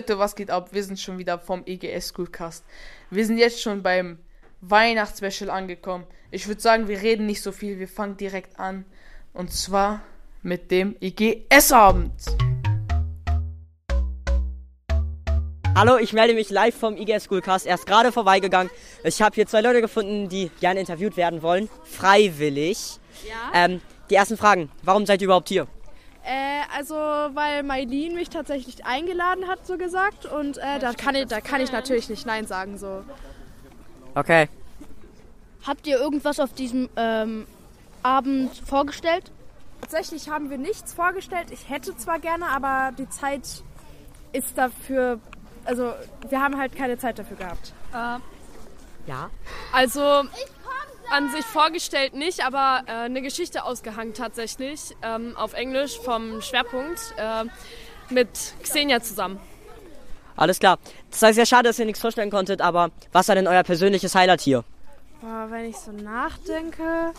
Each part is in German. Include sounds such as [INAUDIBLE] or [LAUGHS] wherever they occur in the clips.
Leute, was geht ab? Wir sind schon wieder vom EGS Schoolcast. Wir sind jetzt schon beim Weihnachtsspecial angekommen. Ich würde sagen, wir reden nicht so viel, wir fangen direkt an. Und zwar mit dem EGS-Abend. Hallo, ich melde mich live vom IGS Schoolcast. Er ist gerade vorbeigegangen. Ich habe hier zwei Leute gefunden, die gerne interviewt werden wollen. Freiwillig. Ja. Ähm, die ersten Fragen. Warum seid ihr überhaupt hier? Äh, also, weil Mailin mich tatsächlich eingeladen hat, so gesagt. Und äh, da, kann ich, da kann ich natürlich nicht Nein sagen. So. Okay. Habt ihr irgendwas auf diesem ähm, Abend vorgestellt? Tatsächlich haben wir nichts vorgestellt. Ich hätte zwar gerne, aber die Zeit ist dafür. Also, wir haben halt keine Zeit dafür gehabt. Ja. Also an sich vorgestellt nicht, aber äh, eine Geschichte ausgehangen tatsächlich ähm, auf Englisch vom Schwerpunkt äh, mit Xenia zusammen. Alles klar. Das heißt ja schade, dass ihr nichts vorstellen konntet, aber was war denn euer persönliches Highlight hier? Boah, wenn ich so nachdenke.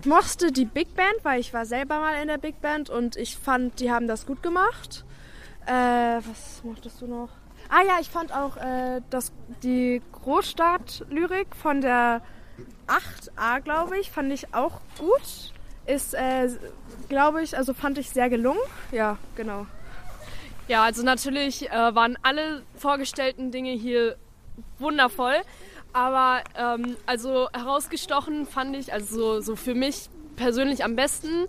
Ich mochte die Big Band, weil ich war selber mal in der Big Band und ich fand, die haben das gut gemacht. Äh, was mochtest du noch? Ah ja, ich fand auch äh, das, die Großstadt-Lyrik von der 8a, glaube ich, fand ich auch gut. Ist, äh, glaube ich, also fand ich sehr gelungen. Ja, genau. Ja, also natürlich äh, waren alle vorgestellten Dinge hier wundervoll, aber ähm, also herausgestochen fand ich, also so, so für mich persönlich am besten,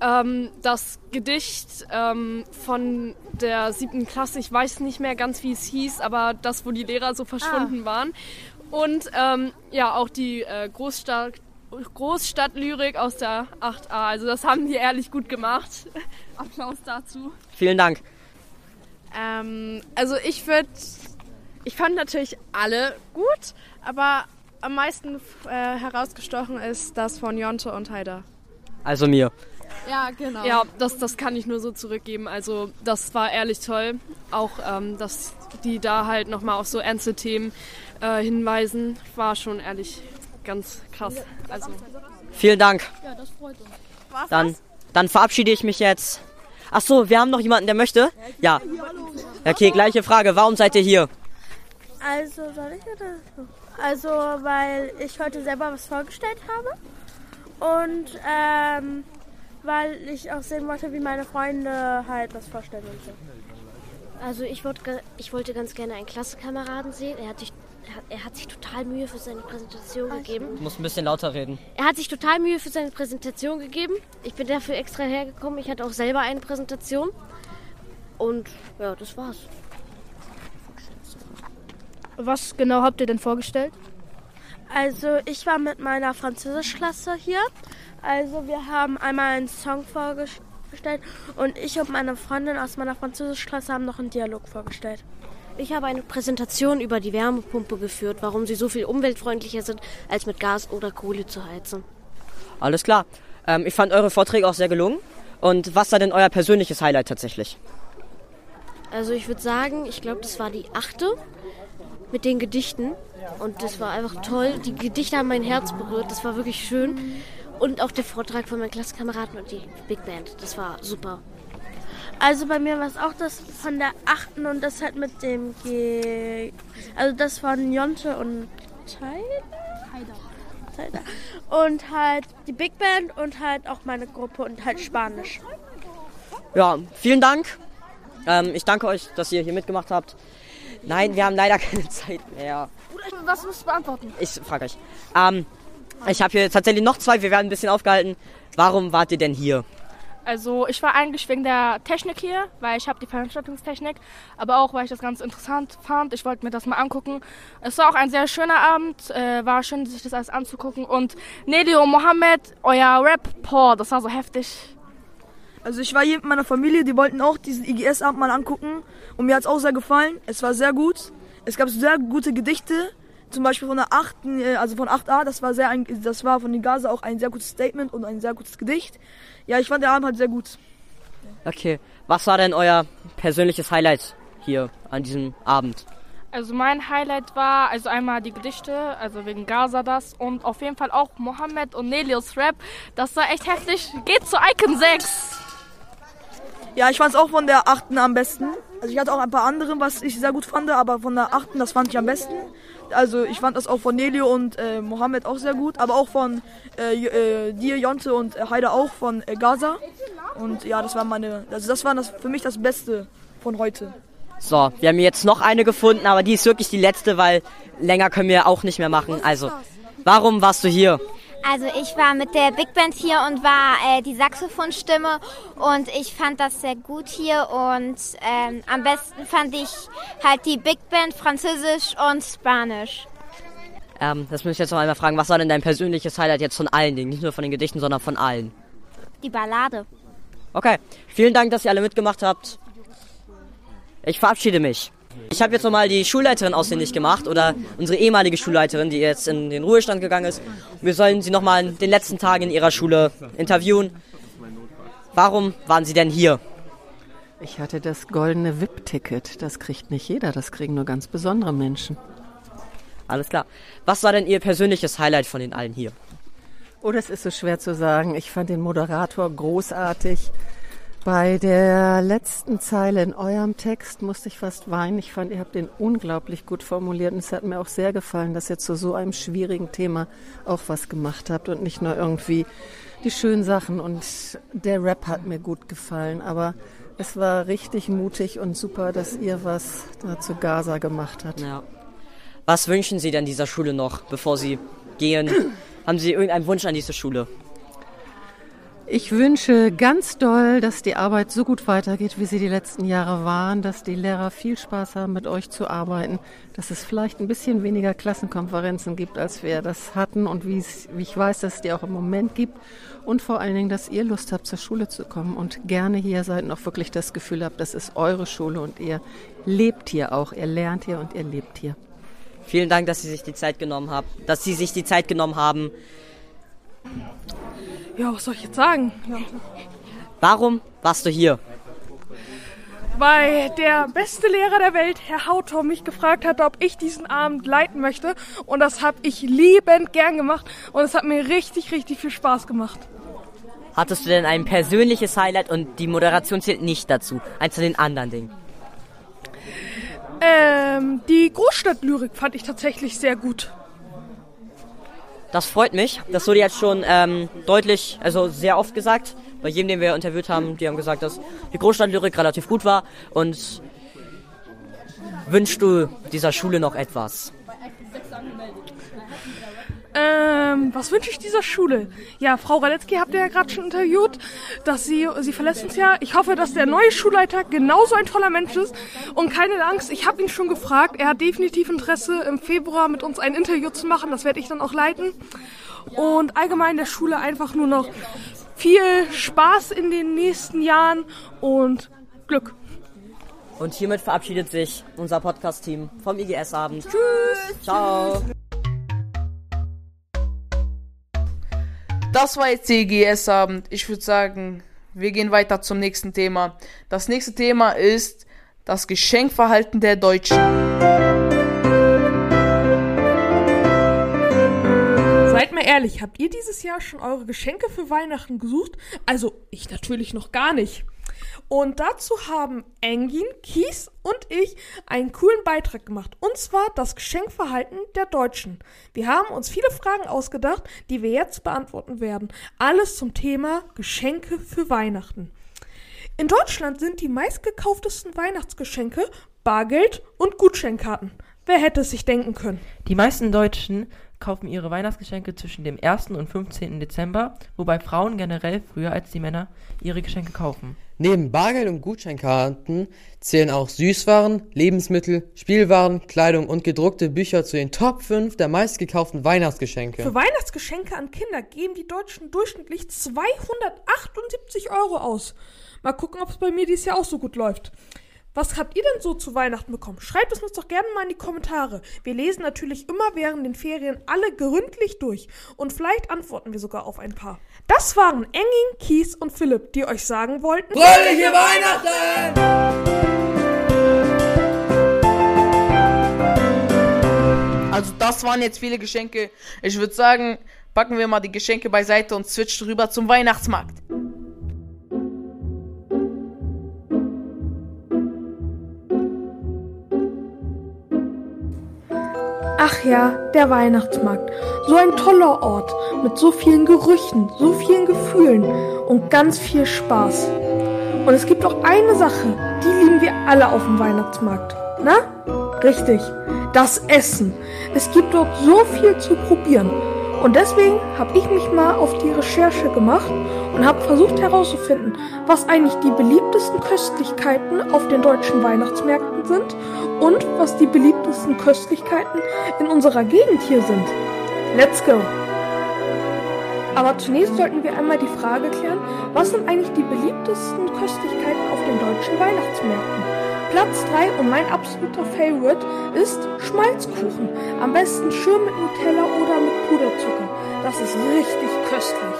ähm, das Gedicht ähm, von der siebten Klasse, ich weiß nicht mehr ganz, wie es hieß, aber das, wo die Lehrer so verschwunden waren. Und ähm, ja, auch die äh, Großstadt, Großstadtlyrik aus der 8a. Also das haben die ehrlich gut gemacht. [LAUGHS] Applaus dazu. Vielen Dank. Ähm, also ich würde, ich fand natürlich alle gut, aber am meisten äh, herausgestochen ist das von Jonte und Haider. Also mir. Ja, genau. Ja, das, das kann ich nur so zurückgeben. Also das war ehrlich toll. Auch, ähm, dass die da halt nochmal auf so ernste Themen äh, hinweisen, war schon ehrlich ganz krass. Also Vielen Dank. Ja, das freut uns. Dann, dann verabschiede ich mich jetzt. Ach so, wir haben noch jemanden, der möchte? Ja. Okay, gleiche Frage. Warum seid ihr hier? Also, soll ich oder? Also, weil ich heute selber was vorgestellt habe. Und ähm, weil ich auch sehen wollte, wie meine Freunde halt was vorstellen und so. Also ich, wollt, ich wollte ganz gerne einen Klassenkameraden sehen. Er hat, sich, er, hat, er hat sich total Mühe für seine Präsentation gegeben. Du musst ein bisschen lauter reden. Er hat sich total Mühe für seine Präsentation gegeben. Ich bin dafür extra hergekommen. Ich hatte auch selber eine Präsentation. Und ja, das war's. Was genau habt ihr denn vorgestellt? Also, ich war mit meiner Französischklasse hier. Also, wir haben einmal einen Song vorgestellt und ich und meine Freundin aus meiner Französischklasse haben noch einen Dialog vorgestellt. Ich habe eine Präsentation über die Wärmepumpe geführt, warum sie so viel umweltfreundlicher sind, als mit Gas oder Kohle zu heizen. Alles klar. Ähm, ich fand eure Vorträge auch sehr gelungen. Und was war denn euer persönliches Highlight tatsächlich? Also ich würde sagen, ich glaube, das war die achte mit den Gedichten. Und das war einfach toll. Die Gedichte haben mein Herz berührt. Das war wirklich schön. Und auch der Vortrag von meinen Klassenkameraden und die Big Band. Das war super. Also, bei mir war es auch das von der achten und das halt mit dem G. Also, das von Jonte und? Tyler. Und halt die Big Band und halt auch meine Gruppe und halt Spanisch. Ja, vielen Dank. Ähm, ich danke euch, dass ihr hier mitgemacht habt. Nein, wir haben leider keine [LAUGHS] Zeit mehr. Was musst du beantworten? Ich frage euch. Ähm, ich habe hier tatsächlich noch zwei. Wir werden ein bisschen aufgehalten. Warum wart ihr denn hier? Also ich war eigentlich wegen der Technik hier, weil ich habe die Veranstaltungstechnik, aber auch weil ich das ganz interessant fand. Ich wollte mir das mal angucken. Es war auch ein sehr schöner Abend, äh, war schön, sich das alles anzugucken. Und und Mohammed, euer Rap, boah, das war so heftig. Also ich war hier mit meiner Familie, die wollten auch diesen IGS-Abend mal angucken und mir hat es auch sehr gefallen. Es war sehr gut. Es gab sehr gute Gedichte, zum Beispiel von der 8., äh, also von 8a, das war sehr, ein, das war von den Gaza auch ein sehr gutes Statement und ein sehr gutes Gedicht. Ja, ich fand der Abend halt sehr gut. Okay. Was war denn euer persönliches Highlight hier an diesem Abend? Also mein Highlight war also einmal die Gedichte, also wegen Gaza das und auf jeden Fall auch Mohammed und Nelios Rap. Das war echt heftig. Geht zu Icon 6. Ja, ich fand es auch von der achten am besten. Also ich hatte auch ein paar andere, was ich sehr gut fand, aber von der achten, das fand ich am besten. Also ich fand das auch von Nelio und äh, Mohammed auch sehr gut, aber auch von äh, äh, dir, Jonte und äh, Heide auch von äh, Gaza. Und ja, das war meine, also das war das für mich das Beste von heute. So, wir haben jetzt noch eine gefunden, aber die ist wirklich die letzte, weil länger können wir auch nicht mehr machen. Also, warum warst du hier? Also ich war mit der Big Band hier und war äh, die Saxophonstimme und ich fand das sehr gut hier und ähm, am besten fand ich halt die Big Band Französisch und Spanisch. Ähm, das muss ich jetzt noch einmal fragen, was war denn dein persönliches Highlight jetzt von allen Dingen? Nicht nur von den Gedichten, sondern von allen. Die Ballade. Okay, vielen Dank, dass ihr alle mitgemacht habt. Ich verabschiede mich. Ich habe jetzt nochmal die Schulleiterin ausfindig gemacht oder unsere ehemalige Schulleiterin, die jetzt in den Ruhestand gegangen ist. Wir sollen sie nochmal in den letzten Tagen in ihrer Schule interviewen. Warum waren Sie denn hier? Ich hatte das goldene VIP-Ticket. Das kriegt nicht jeder, das kriegen nur ganz besondere Menschen. Alles klar. Was war denn Ihr persönliches Highlight von den allen hier? Oh, das ist so schwer zu sagen. Ich fand den Moderator großartig. Bei der letzten Zeile in eurem Text musste ich fast weinen. Ich fand, ihr habt den unglaublich gut formuliert und es hat mir auch sehr gefallen, dass ihr zu so einem schwierigen Thema auch was gemacht habt und nicht nur irgendwie die schönen Sachen. Und der Rap hat mir gut gefallen, aber es war richtig mutig und super, dass ihr was da zu Gaza gemacht habt. Ja. Was wünschen Sie denn dieser Schule noch, bevor Sie gehen? Haben Sie irgendeinen Wunsch an diese Schule? Ich wünsche ganz doll, dass die Arbeit so gut weitergeht, wie sie die letzten Jahre waren, dass die Lehrer viel Spaß haben, mit euch zu arbeiten, dass es vielleicht ein bisschen weniger Klassenkonferenzen gibt, als wir das hatten und wie, wie ich weiß, dass es die auch im Moment gibt und vor allen Dingen, dass ihr Lust habt, zur Schule zu kommen und gerne hier seid und auch wirklich das Gefühl habt, das ist eure Schule und ihr lebt hier auch, ihr lernt hier und ihr lebt hier. Vielen Dank, dass Sie sich die Zeit genommen haben, dass Sie sich die Zeit genommen haben. Ja, was soll ich jetzt sagen? Ja. Warum warst du hier? Weil der beste Lehrer der Welt, Herr Hautor, mich gefragt hat, ob ich diesen Abend leiten möchte. Und das habe ich liebend gern gemacht. Und es hat mir richtig, richtig viel Spaß gemacht. Hattest du denn ein persönliches Highlight und die Moderation zählt nicht dazu? Eins zu den anderen Dingen. Ähm, die Großstadtlyrik fand ich tatsächlich sehr gut. Das freut mich. Das wurde jetzt schon ähm, deutlich, also sehr oft gesagt. Bei jedem, den wir interviewt haben, die haben gesagt, dass die Großstadtlyrik relativ gut war. Und wünschst du dieser Schule noch etwas? Ähm, was wünsche ich dieser Schule? Ja, Frau Raletzky habt ihr ja gerade schon interviewt, dass sie, sie verlässt uns ja. Ich hoffe, dass der neue Schulleiter genauso ein toller Mensch ist. Und keine Angst, ich habe ihn schon gefragt. Er hat definitiv Interesse, im Februar mit uns ein Interview zu machen. Das werde ich dann auch leiten. Und allgemein der Schule einfach nur noch viel Spaß in den nächsten Jahren und Glück. Und hiermit verabschiedet sich unser Podcast-Team vom IGS-Abend. Tschüss. Ciao. Das war jetzt CGS-Abend. Ich würde sagen, wir gehen weiter zum nächsten Thema. Das nächste Thema ist das Geschenkverhalten der Deutschen. Seid mal ehrlich, habt ihr dieses Jahr schon eure Geschenke für Weihnachten gesucht? Also, ich natürlich noch gar nicht. Und dazu haben Engin, Kies und ich einen coolen Beitrag gemacht. Und zwar das Geschenkverhalten der Deutschen. Wir haben uns viele Fragen ausgedacht, die wir jetzt beantworten werden. Alles zum Thema Geschenke für Weihnachten. In Deutschland sind die meistgekauftesten Weihnachtsgeschenke Bargeld und Gutscheinkarten. Wer hätte es sich denken können? Die meisten Deutschen kaufen ihre Weihnachtsgeschenke zwischen dem 1. und 15. Dezember, wobei Frauen generell früher als die Männer ihre Geschenke kaufen. Neben Bargeld und Gutscheinkarten zählen auch Süßwaren, Lebensmittel, Spielwaren, Kleidung und gedruckte Bücher zu den Top 5 der meistgekauften Weihnachtsgeschenke. Für Weihnachtsgeschenke an Kinder geben die Deutschen durchschnittlich 278 Euro aus. Mal gucken, ob es bei mir dieses Jahr auch so gut läuft. Was habt ihr denn so zu Weihnachten bekommen? Schreibt es uns doch gerne mal in die Kommentare. Wir lesen natürlich immer während den Ferien alle gründlich durch und vielleicht antworten wir sogar auf ein paar. Das waren Engin, Kies und Philipp, die euch sagen wollten: Fröhliche Weihnachten! Also das waren jetzt viele Geschenke. Ich würde sagen, packen wir mal die Geschenke beiseite und switchen rüber zum Weihnachtsmarkt. Ach ja, der Weihnachtsmarkt. So ein toller Ort mit so vielen Gerüchen, so vielen Gefühlen und ganz viel Spaß. Und es gibt auch eine Sache, die lieben wir alle auf dem Weihnachtsmarkt. Na? Richtig, das Essen. Es gibt dort so viel zu probieren. Und deswegen habe ich mich mal auf die Recherche gemacht und habe versucht herauszufinden, was eigentlich die beliebtesten Köstlichkeiten auf den deutschen Weihnachtsmärkten sind und was die beliebtesten Köstlichkeiten in unserer Gegend hier sind. Let's go! Aber zunächst sollten wir einmal die Frage klären, was sind eigentlich die beliebtesten Köstlichkeiten auf den deutschen Weihnachtsmärkten? Platz 3 und mein absoluter Favorite ist Schmalzkuchen. Am besten schön mit Nutella oder mit Puderzucker. Das ist richtig köstlich.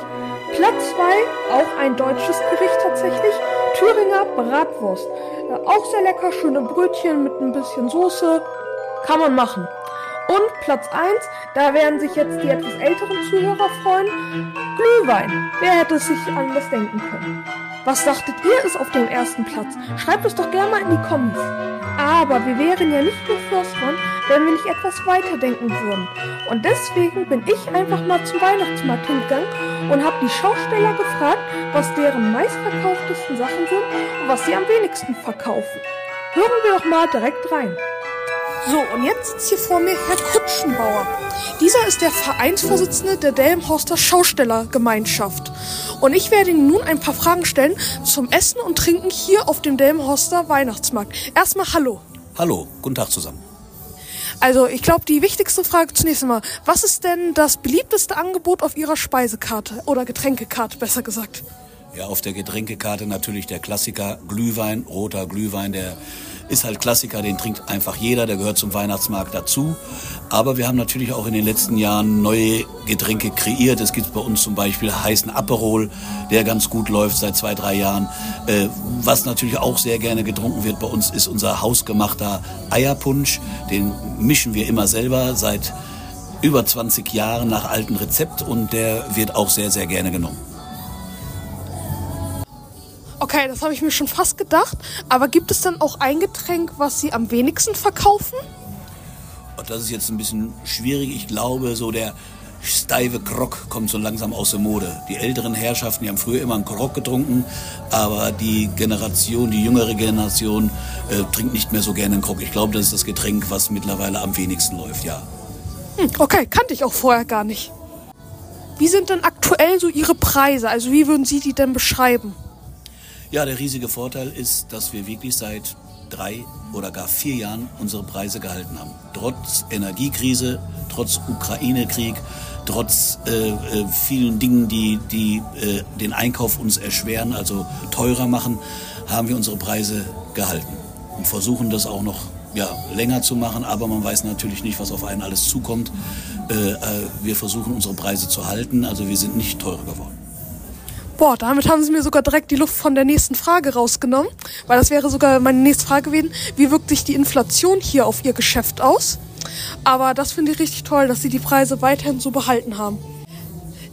Platz 2, auch ein deutsches Gericht tatsächlich, Thüringer Bratwurst. Auch sehr lecker, schöne Brötchen mit ein bisschen Soße. Kann man machen. Und Platz 1, da werden sich jetzt die etwas älteren Zuhörer freuen, Glühwein. Wer hätte sich anders denken können? Was dachtet ihr ist auf dem ersten Platz? Schreibt es doch gerne mal in die Kommis. Aber wir wären ja nicht nur Förstern, wenn wir nicht etwas weiterdenken würden. Und deswegen bin ich einfach mal zum Weihnachtsmarkt hingegangen und habe die Schausteller gefragt, was deren meistverkauftesten Sachen sind und was sie am wenigsten verkaufen. Hören wir doch mal direkt rein. So, und jetzt sitzt hier vor mir Herr Kutschenbauer. Dieser ist der Vereinsvorsitzende der Delmenhorster Schaustellergemeinschaft. Und ich werde Ihnen nun ein paar Fragen stellen zum Essen und Trinken hier auf dem Delmenhorster Weihnachtsmarkt. Erstmal Hallo. Hallo, guten Tag zusammen. Also, ich glaube, die wichtigste Frage zunächst einmal. Was ist denn das beliebteste Angebot auf Ihrer Speisekarte oder Getränkekarte, besser gesagt? Ja, auf der Getränkekarte natürlich der Klassiker Glühwein, roter Glühwein, der ist halt Klassiker, den trinkt einfach jeder, der gehört zum Weihnachtsmarkt dazu. Aber wir haben natürlich auch in den letzten Jahren neue Getränke kreiert. Es gibt bei uns zum Beispiel heißen Aperol, der ganz gut läuft seit zwei, drei Jahren. Äh, was natürlich auch sehr gerne getrunken wird bei uns, ist unser hausgemachter Eierpunsch. Den mischen wir immer selber seit über 20 Jahren nach altem Rezept und der wird auch sehr, sehr gerne genommen. Okay, das habe ich mir schon fast gedacht. Aber gibt es dann auch ein Getränk, was Sie am wenigsten verkaufen? Das ist jetzt ein bisschen schwierig. Ich glaube, so der steife Grog kommt so langsam aus der Mode. Die älteren Herrschaften, die haben früher immer einen Grog getrunken, aber die Generation, die jüngere Generation äh, trinkt nicht mehr so gerne einen Grog. Ich glaube, das ist das Getränk, was mittlerweile am wenigsten läuft, ja. Hm, okay, kannte ich auch vorher gar nicht. Wie sind denn aktuell so Ihre Preise? Also wie würden Sie die denn beschreiben? Ja, der riesige Vorteil ist, dass wir wirklich seit drei oder gar vier Jahren unsere Preise gehalten haben. Trotz Energiekrise, trotz Ukraine-Krieg, trotz äh, äh, vielen Dingen, die, die äh, den Einkauf uns erschweren, also teurer machen, haben wir unsere Preise gehalten und versuchen das auch noch ja, länger zu machen, aber man weiß natürlich nicht, was auf einen alles zukommt. Äh, äh, wir versuchen unsere Preise zu halten, also wir sind nicht teurer geworden. Boah, damit haben sie mir sogar direkt die Luft von der nächsten Frage rausgenommen, weil das wäre sogar meine nächste Frage gewesen, wie wirkt sich die Inflation hier auf ihr Geschäft aus? Aber das finde ich richtig toll, dass sie die Preise weiterhin so behalten haben.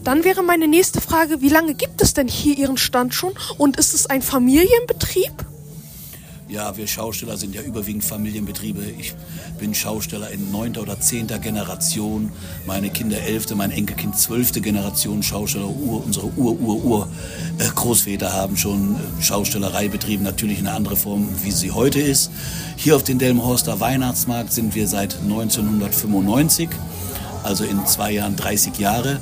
Dann wäre meine nächste Frage, wie lange gibt es denn hier Ihren Stand schon und ist es ein Familienbetrieb? Ja, wir Schausteller sind ja überwiegend Familienbetriebe. Ich bin Schausteller in neunter oder zehnter Generation. Meine Kinder elfte, mein Enkelkind zwölfte Generation Schausteller. Ur, unsere Ur-Ur-Ur-Großväter äh, haben schon äh, Schaustellerei betrieben, natürlich in einer anderen Form, wie sie heute ist. Hier auf dem Delmenhorster Weihnachtsmarkt sind wir seit 1995, also in zwei Jahren 30 Jahre.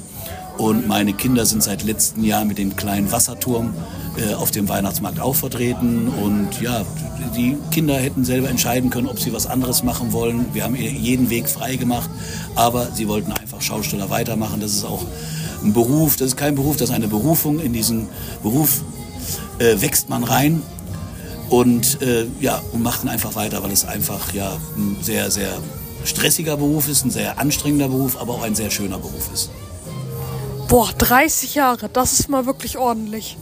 Und meine Kinder sind seit letztem Jahr mit dem kleinen Wasserturm äh, auf dem Weihnachtsmarkt auch vertreten. Und ja, die Kinder hätten selber entscheiden können, ob sie was anderes machen wollen. Wir haben jeden Weg frei gemacht, aber sie wollten einfach Schausteller weitermachen. Das ist auch ein Beruf, das ist kein Beruf, das ist eine Berufung. In diesen Beruf äh, wächst man rein und äh, ja und macht ihn einfach weiter, weil es einfach ja ein sehr sehr stressiger Beruf ist, ein sehr anstrengender Beruf, aber auch ein sehr schöner Beruf ist. Boah, 30 Jahre, das ist mal wirklich ordentlich.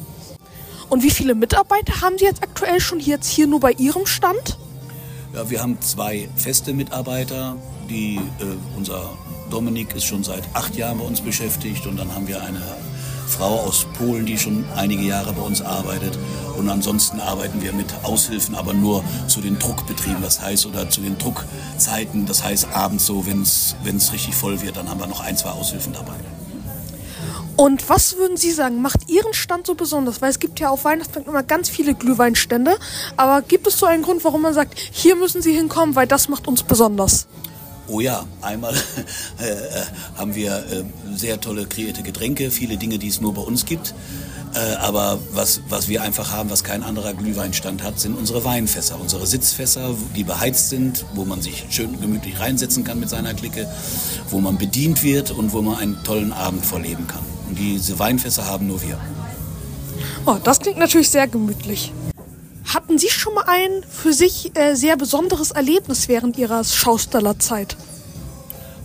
Und wie viele Mitarbeiter haben Sie jetzt aktuell schon jetzt hier nur bei Ihrem Stand? Ja, wir haben zwei feste Mitarbeiter. Die, äh, unser Dominik ist schon seit acht Jahren bei uns beschäftigt und dann haben wir eine Frau aus Polen, die schon einige Jahre bei uns arbeitet. Und ansonsten arbeiten wir mit Aushilfen, aber nur zu den Druckbetrieben, das heißt, oder zu den Druckzeiten, das heißt abends so, wenn es richtig voll wird, dann haben wir noch ein, zwei Aushilfen dabei. Und was würden Sie sagen, macht Ihren Stand so besonders? Weil es gibt ja auf Weihnachtsmarkt immer ganz viele Glühweinstände. Aber gibt es so einen Grund, warum man sagt, hier müssen Sie hinkommen, weil das macht uns besonders? Oh ja, einmal [LAUGHS] äh, haben wir äh, sehr tolle kreierte Getränke, viele Dinge, die es nur bei uns gibt. Äh, aber was, was wir einfach haben, was kein anderer Glühweinstand hat, sind unsere Weinfässer, unsere Sitzfässer, die beheizt sind, wo man sich schön gemütlich reinsetzen kann mit seiner Clique, wo man bedient wird und wo man einen tollen Abend vorleben kann. Und diese Weinfässer haben nur wir. Oh, das klingt natürlich sehr gemütlich. Hatten Sie schon mal ein für sich äh, sehr besonderes Erlebnis während Ihrer Schaustellerzeit?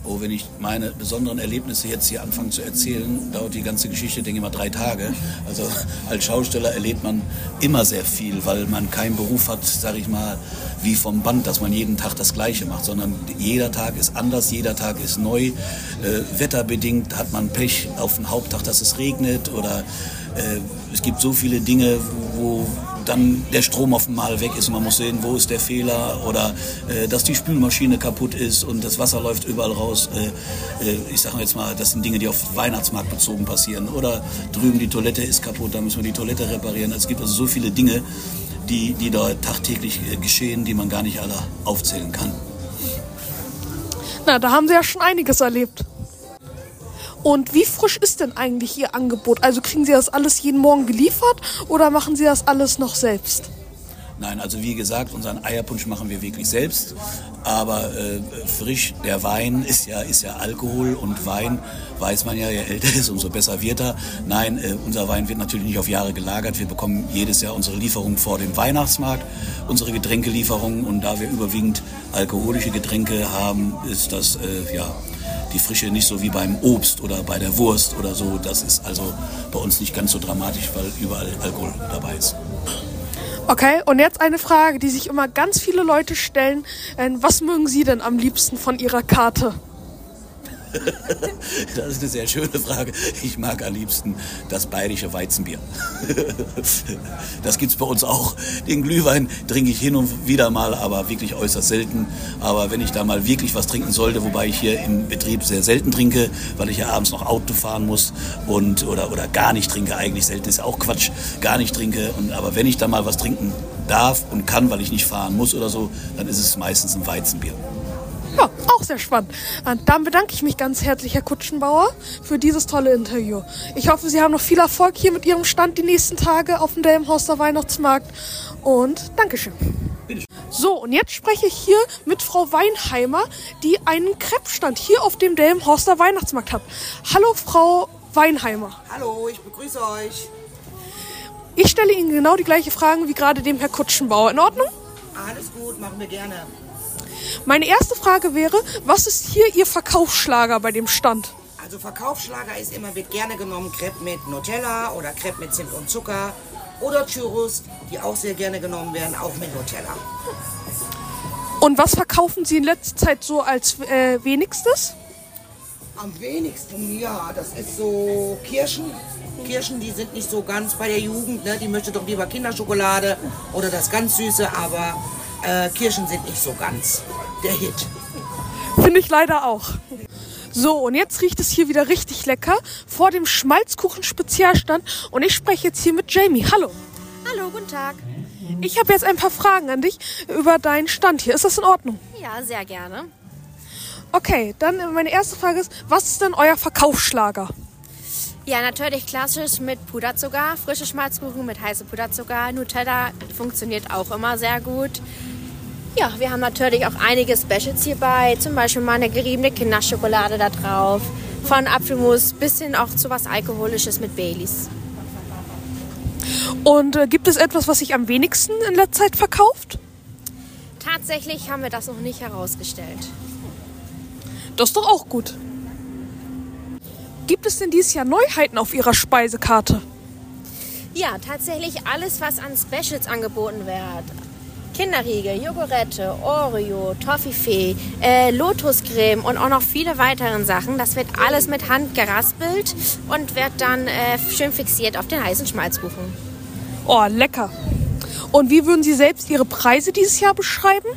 Oh, wenn ich meine besonderen Erlebnisse jetzt hier anfange zu erzählen, dauert die ganze Geschichte, denke ich mal, drei Tage. Also als Schausteller erlebt man immer sehr viel, weil man keinen Beruf hat, sage ich mal, wie vom Band, dass man jeden Tag das Gleiche macht, sondern jeder Tag ist anders, jeder Tag ist neu. Äh, wetterbedingt hat man Pech auf den Haupttag, dass es regnet oder äh, es gibt so viele Dinge, wo dann der Strom auf einmal weg ist und man muss sehen, wo ist der Fehler oder äh, dass die Spülmaschine kaputt ist und das Wasser läuft überall raus. Äh, äh, ich sage jetzt mal, das sind Dinge, die auf Weihnachtsmarkt bezogen passieren. Oder drüben die Toilette ist kaputt, da müssen wir die Toilette reparieren. Es gibt also so viele Dinge, die, die da tagtäglich äh, geschehen, die man gar nicht alle aufzählen kann. Na, da haben Sie ja schon einiges erlebt. Und wie frisch ist denn eigentlich Ihr Angebot? Also kriegen Sie das alles jeden Morgen geliefert oder machen Sie das alles noch selbst? Nein, also wie gesagt, unseren Eierpunsch machen wir wirklich selbst. Aber äh, frisch, der Wein ist ja, ist ja Alkohol und Wein, weiß man ja, je älter [LAUGHS] ist, umso besser wird er. Nein, äh, unser Wein wird natürlich nicht auf Jahre gelagert. Wir bekommen jedes Jahr unsere Lieferung vor dem Weihnachtsmarkt, unsere Getränkelieferung. Und da wir überwiegend alkoholische Getränke haben, ist das äh, ja die Frische nicht so wie beim Obst oder bei der Wurst oder so. Das ist also bei uns nicht ganz so dramatisch, weil überall Alkohol dabei ist. Okay, und jetzt eine Frage, die sich immer ganz viele Leute stellen. Ähm, was mögen Sie denn am liebsten von Ihrer Karte? [LAUGHS] das ist eine sehr schöne Frage. Ich mag am liebsten das bayerische Weizenbier. [LAUGHS] das gibt es bei uns auch. Den Glühwein trinke ich hin und wieder mal, aber wirklich äußerst selten. Aber wenn ich da mal wirklich was trinken sollte, wobei ich hier im Betrieb sehr selten trinke, weil ich ja abends noch Auto fahren muss und oder, oder gar nicht trinke, eigentlich selten ist auch Quatsch, gar nicht trinke. Und, aber wenn ich da mal was trinken darf und kann, weil ich nicht fahren muss oder so, dann ist es meistens ein Weizenbier. Sehr spannend. Und dann bedanke ich mich ganz herzlich, Herr Kutschenbauer, für dieses tolle Interview. Ich hoffe, Sie haben noch viel Erfolg hier mit Ihrem Stand die nächsten Tage auf dem Delmhorster Weihnachtsmarkt. Und Dankeschön. So, und jetzt spreche ich hier mit Frau Weinheimer, die einen Kreppstand hier auf dem Delmhorster Weihnachtsmarkt hat. Hallo, Frau Weinheimer. Hallo, ich begrüße euch. Ich stelle Ihnen genau die gleiche Fragen wie gerade dem Herr Kutschenbauer. In Ordnung? Alles gut, machen wir gerne. Meine erste Frage wäre, was ist hier Ihr Verkaufsschlager bei dem Stand? Also Verkaufsschlager ist immer, wird gerne genommen, Crepe mit Nutella oder Crepe mit Zimt und Zucker oder Churros, die auch sehr gerne genommen werden, auch mit Nutella. Und was verkaufen Sie in letzter Zeit so als äh, wenigstes? Am wenigsten, ja, das ist so Kirschen. Kirschen, die sind nicht so ganz bei der Jugend, ne? die möchte doch lieber Kinderschokolade oder das ganz Süße, aber äh, Kirschen sind nicht so ganz der Hit. Finde ich leider auch. So, und jetzt riecht es hier wieder richtig lecker vor dem Schmalzkuchen-Spezialstand. Und ich spreche jetzt hier mit Jamie. Hallo. Hallo, guten Tag. Ich habe jetzt ein paar Fragen an dich über deinen Stand hier. Ist das in Ordnung? Ja, sehr gerne. Okay, dann meine erste Frage ist, was ist denn euer Verkaufsschlager? Ja, natürlich klassisch mit Puderzucker, frische Schmalzkuchen mit heißem Puderzucker. Nutella funktioniert auch immer sehr gut. Ja, wir haben natürlich auch einige Specials hierbei, zum Beispiel mal eine geriebene Kinderschokolade da drauf, von Apfelmus bis hin auch zu was Alkoholisches mit Baileys. Und äh, gibt es etwas, was sich am wenigsten in letzter Zeit verkauft? Tatsächlich haben wir das noch nicht herausgestellt. Das ist doch auch gut. Gibt es denn dieses Jahr Neuheiten auf Ihrer Speisekarte? Ja, tatsächlich alles, was an Specials angeboten wird. Kinderriegel, Jogurette, Oreo, Toffifee, äh, Lotuscreme und auch noch viele weitere Sachen. Das wird alles mit Hand geraspelt und wird dann äh, schön fixiert auf den heißen Schmalzkuchen. Oh, lecker. Und wie würden Sie selbst Ihre Preise dieses Jahr beschreiben?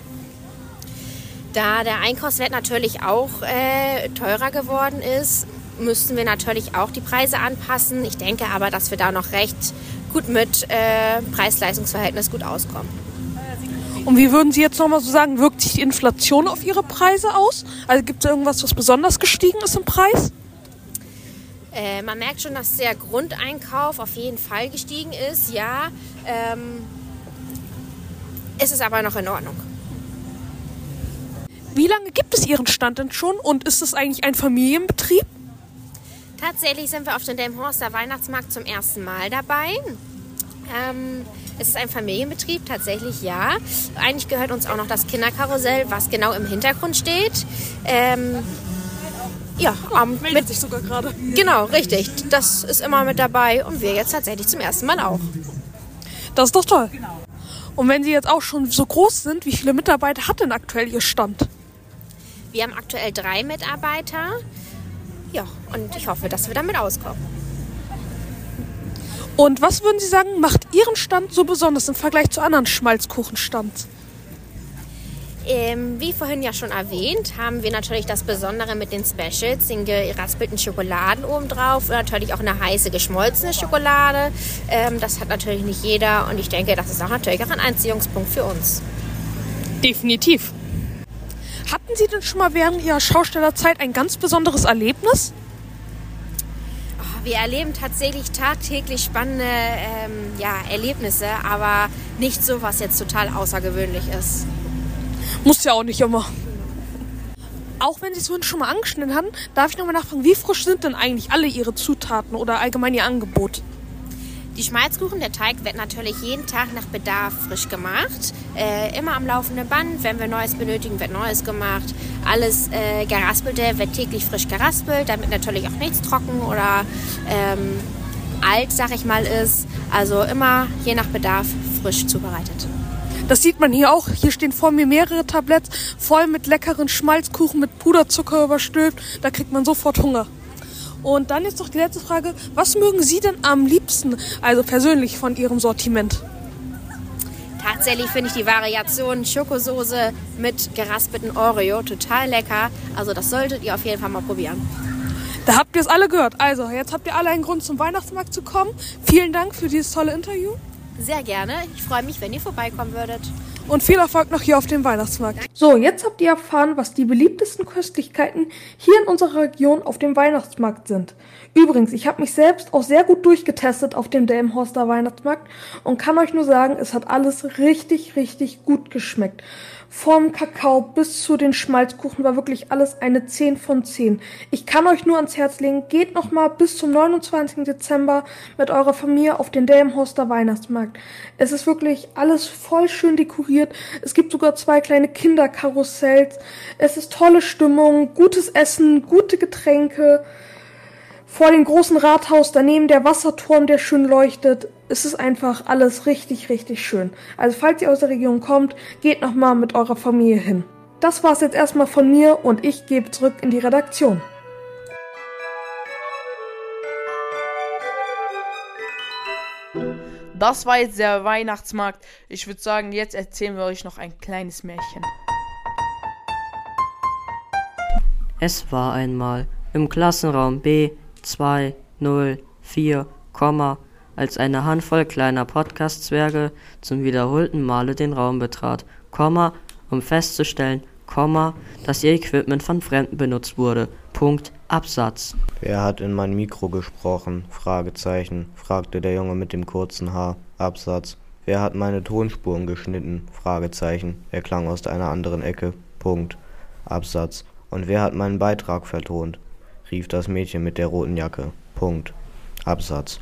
Da der Einkaufswert natürlich auch äh, teurer geworden ist, müssten wir natürlich auch die Preise anpassen. Ich denke aber, dass wir da noch recht gut mit äh, Preis-Leistungs-Verhältnis gut auskommen. Und wie würden Sie jetzt nochmal so sagen, wirkt sich die Inflation auf Ihre Preise aus? Also gibt es irgendwas, was besonders gestiegen ist im Preis? Äh, man merkt schon, dass der Grundeinkauf auf jeden Fall gestiegen ist, ja. Ähm, es ist aber noch in Ordnung. Wie lange gibt es Ihren Stand denn schon und ist es eigentlich ein Familienbetrieb? Tatsächlich sind wir auf dem Delmhorster Weihnachtsmarkt zum ersten Mal dabei. Ähm, es ist ein Familienbetrieb, tatsächlich ja. Eigentlich gehört uns auch noch das Kinderkarussell, was genau im Hintergrund steht. Ähm, ja, ähm, meldet sich sogar gerade. Genau, richtig. Das ist immer mit dabei und wir jetzt tatsächlich zum ersten Mal auch. Das ist doch toll. Und wenn Sie jetzt auch schon so groß sind, wie viele Mitarbeiter hat denn aktuell Ihr Stand? Wir haben aktuell drei Mitarbeiter. Ja, und ich hoffe, dass wir damit auskommen. Und was würden Sie sagen, macht Ihren Stand so besonders im Vergleich zu anderen Schmalzkuchenstands? Ähm, wie vorhin ja schon erwähnt, haben wir natürlich das Besondere mit den Specials, den geraspelten Schokoladen obendrauf und natürlich auch eine heiße geschmolzene Schokolade. Ähm, das hat natürlich nicht jeder und ich denke, das ist auch natürlich auch ein Anziehungspunkt für uns. Definitiv. Hatten Sie denn schon mal während Ihrer Schaustellerzeit ein ganz besonderes Erlebnis? Wir erleben tatsächlich tagtäglich spannende ähm, ja, Erlebnisse, aber nicht so, was jetzt total außergewöhnlich ist. Muss ja auch nicht immer. Auch wenn Sie es schon mal angeschnitten haben, darf ich nochmal nachfragen, wie frisch sind denn eigentlich alle Ihre Zutaten oder allgemein Ihr Angebot? Die Schmalzkuchen, der Teig wird natürlich jeden Tag nach Bedarf frisch gemacht. Äh, immer am laufenden Band. Wenn wir Neues benötigen, wird Neues gemacht. Alles äh, Geraspelte wird täglich frisch geraspelt, damit natürlich auch nichts trocken oder ähm, alt, sag ich mal, ist. Also immer je nach Bedarf frisch zubereitet. Das sieht man hier auch. Hier stehen vor mir mehrere Tabletts voll mit leckeren Schmalzkuchen mit Puderzucker überstülpt. Da kriegt man sofort Hunger. Und dann jetzt noch die letzte Frage. Was mögen Sie denn am liebsten, also persönlich von Ihrem Sortiment? Tatsächlich finde ich die Variation Schokosoße mit geraspelten Oreo total lecker. Also das solltet ihr auf jeden Fall mal probieren. Da habt ihr es alle gehört. Also, jetzt habt ihr alle einen Grund zum Weihnachtsmarkt zu kommen. Vielen Dank für dieses tolle Interview. Sehr gerne. Ich freue mich, wenn ihr vorbeikommen würdet. Und viel Erfolg noch hier auf dem Weihnachtsmarkt. So, jetzt habt ihr erfahren, was die beliebtesten Köstlichkeiten hier in unserer Region auf dem Weihnachtsmarkt sind. Übrigens, ich habe mich selbst auch sehr gut durchgetestet auf dem Delmhorster Weihnachtsmarkt und kann euch nur sagen, es hat alles richtig, richtig gut geschmeckt. Vom Kakao bis zu den Schmalzkuchen war wirklich alles eine 10 von 10. Ich kann euch nur ans Herz legen, geht noch mal bis zum 29. Dezember mit eurer Familie auf den Delmhorster Weihnachtsmarkt. Es ist wirklich alles voll schön dekoriert. Es gibt sogar zwei kleine Kinderkarussells. Es ist tolle Stimmung, gutes Essen, gute Getränke. Vor dem großen Rathaus daneben der Wasserturm, der schön leuchtet. Es ist einfach alles richtig, richtig schön. Also falls ihr aus der Region kommt, geht nochmal mit eurer Familie hin. Das war's jetzt erstmal von mir und ich gebe zurück in die Redaktion. Das war jetzt der Weihnachtsmarkt. Ich würde sagen, jetzt erzählen wir euch noch ein kleines Märchen. Es war einmal im Klassenraum B204, als eine Handvoll kleiner Podcast-Zwerge zum wiederholten Male den Raum betrat, Komma, um festzustellen, Komma, dass ihr Equipment von Fremden benutzt wurde. Punkt, Absatz. Wer hat in mein Mikro gesprochen? Fragezeichen, fragte der Junge mit dem kurzen Haar. Absatz. Wer hat meine Tonspuren geschnitten? Fragezeichen. Er klang aus einer anderen Ecke. Punkt. Absatz. Und wer hat meinen Beitrag vertont? Rief das Mädchen mit der roten Jacke. Punkt. Absatz.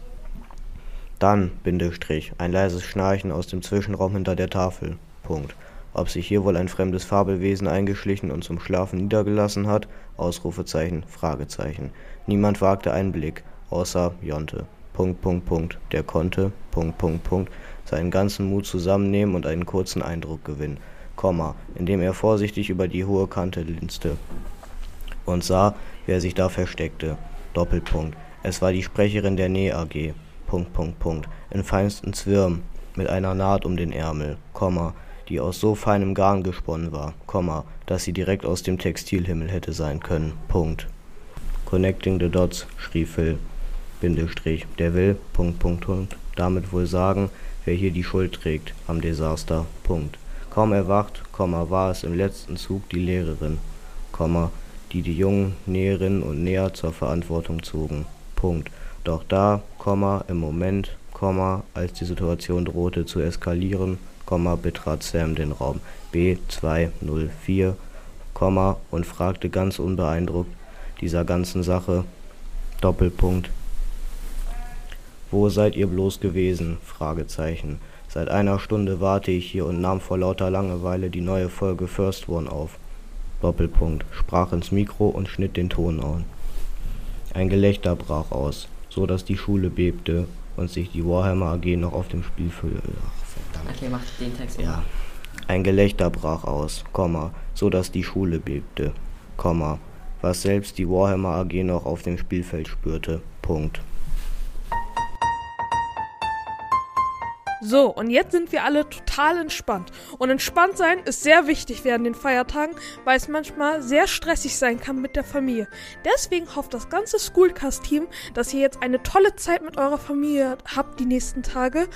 Dann, Bindestrich, ein leises Schnarchen aus dem Zwischenraum hinter der Tafel. Punkt. Ob sich hier wohl ein fremdes Fabelwesen eingeschlichen und zum Schlafen niedergelassen hat? Ausrufezeichen, Fragezeichen. Niemand wagte einen Blick, außer Jonte. Punkt, Punkt, Punkt. Der konnte, Punkt, Punkt, Punkt, seinen ganzen Mut zusammennehmen und einen kurzen Eindruck gewinnen, Komma, indem er vorsichtig über die hohe Kante linste und sah, wer sich da versteckte. Doppelpunkt. Es war die Sprecherin der Näh AG. Punkt, Punkt, Punkt. In feinsten Zwirn, mit einer Naht um den Ärmel, Komma, die aus so feinem Garn gesponnen war, Komma, dass sie direkt aus dem Textilhimmel hätte sein können. Punkt. Connecting the Dots, schrie Phil. Bindestrich. Der will, Punkt, Punkt, Punkt, damit wohl sagen, wer hier die Schuld trägt am Desaster. Punkt. Kaum erwacht, Komma, war es im letzten Zug die Lehrerin, Komma, die die jungen Näherinnen und Näher zur Verantwortung zogen. Punkt. Doch da, Komma, im Moment, Komma, als die Situation drohte zu eskalieren, Komma, betrat Sam den Raum B204, Komma, und fragte ganz unbeeindruckt dieser ganzen Sache, Doppelpunkt, wo seid ihr bloß gewesen? Fragezeichen. Seit einer Stunde warte ich hier und nahm vor lauter Langeweile die neue Folge First One auf. Doppelpunkt, sprach ins Mikro und schnitt den Ton an. Ein Gelächter brach aus, so dass die Schule bebte und sich die Warhammer AG noch auf dem Spielfeld. Okay, mach den Text. Ja. Ein Gelächter brach aus, Komma, so dass die Schule bebte, Komma, was selbst die Warhammer AG noch auf dem Spielfeld spürte. Punkt. So, und jetzt sind wir alle total entspannt. Und entspannt sein ist sehr wichtig während den Feiertagen, weil es manchmal sehr stressig sein kann mit der Familie. Deswegen hofft das ganze Schoolcast-Team, dass ihr jetzt eine tolle Zeit mit eurer Familie habt die nächsten Tage.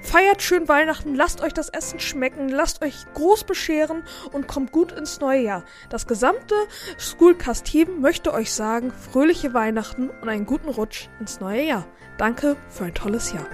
Feiert schön Weihnachten, lasst euch das Essen schmecken, lasst euch groß bescheren und kommt gut ins neue Jahr. Das gesamte Schoolcast-Team möchte euch sagen, fröhliche Weihnachten und einen guten Rutsch ins neue Jahr. Danke für ein tolles Jahr.